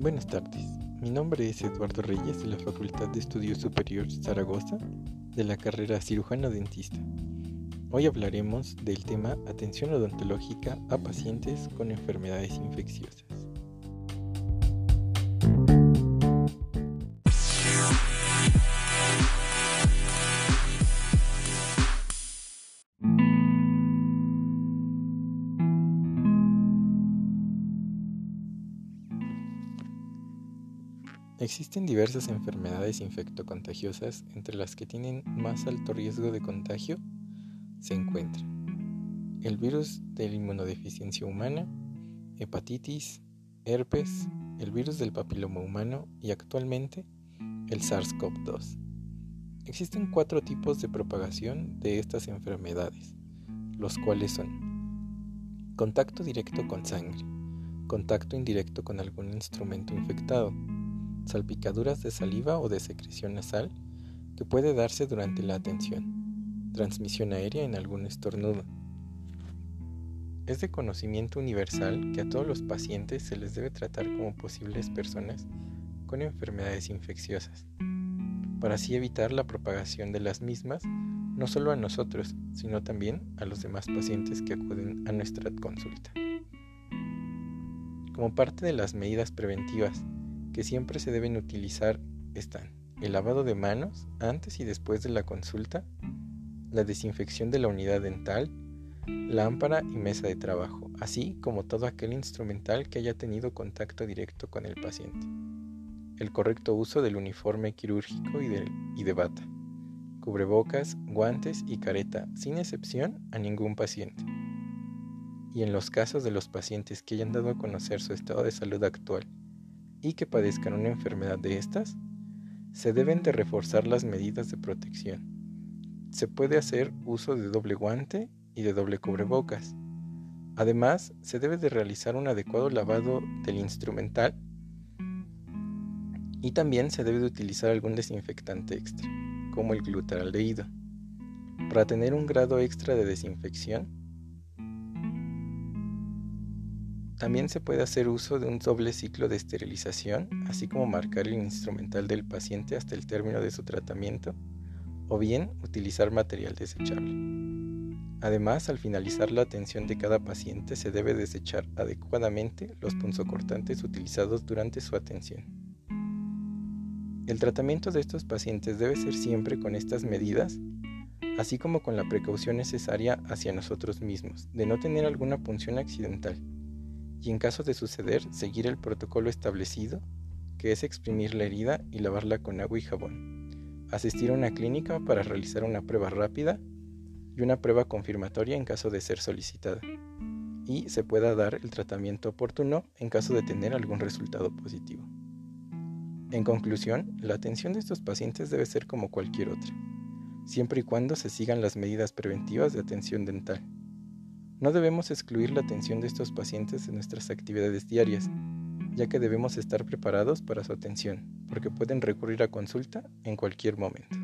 Buenas tardes, mi nombre es Eduardo Reyes de la Facultad de Estudios Superiores Zaragoza de la carrera cirujano dentista. Hoy hablaremos del tema atención odontológica a pacientes con enfermedades infecciosas. Existen diversas enfermedades infectocontagiosas entre las que tienen más alto riesgo de contagio se encuentra el virus de la inmunodeficiencia humana, hepatitis, herpes, el virus del papiloma humano y actualmente el SARS-CoV-2. Existen cuatro tipos de propagación de estas enfermedades, los cuales son contacto directo con sangre, contacto indirecto con algún instrumento infectado, salpicaduras de saliva o de secreción nasal que puede darse durante la atención, transmisión aérea en algún estornudo. Es de conocimiento universal que a todos los pacientes se les debe tratar como posibles personas con enfermedades infecciosas, para así evitar la propagación de las mismas no solo a nosotros, sino también a los demás pacientes que acuden a nuestra consulta. Como parte de las medidas preventivas que siempre se deben utilizar están el lavado de manos antes y después de la consulta, la desinfección de la unidad dental, lámpara y mesa de trabajo, así como todo aquel instrumental que haya tenido contacto directo con el paciente. El correcto uso del uniforme quirúrgico y de, y de bata, cubrebocas, guantes y careta, sin excepción a ningún paciente. Y en los casos de los pacientes que hayan dado a conocer su estado de salud actual y que padezcan una enfermedad de estas, se deben de reforzar las medidas de protección. Se puede hacer uso de doble guante y de doble cubrebocas. Además, se debe de realizar un adecuado lavado del instrumental y también se debe de utilizar algún desinfectante extra, como el glutaraldehído. Para tener un grado extra de desinfección, También se puede hacer uso de un doble ciclo de esterilización, así como marcar el instrumental del paciente hasta el término de su tratamiento, o bien utilizar material desechable. Además, al finalizar la atención de cada paciente se debe desechar adecuadamente los punzocortantes utilizados durante su atención. El tratamiento de estos pacientes debe ser siempre con estas medidas, así como con la precaución necesaria hacia nosotros mismos, de no tener alguna punción accidental y en caso de suceder seguir el protocolo establecido, que es exprimir la herida y lavarla con agua y jabón, asistir a una clínica para realizar una prueba rápida y una prueba confirmatoria en caso de ser solicitada, y se pueda dar el tratamiento oportuno en caso de tener algún resultado positivo. En conclusión, la atención de estos pacientes debe ser como cualquier otra, siempre y cuando se sigan las medidas preventivas de atención dental no debemos excluir la atención de estos pacientes en nuestras actividades diarias, ya que debemos estar preparados para su atención, porque pueden recurrir a consulta en cualquier momento.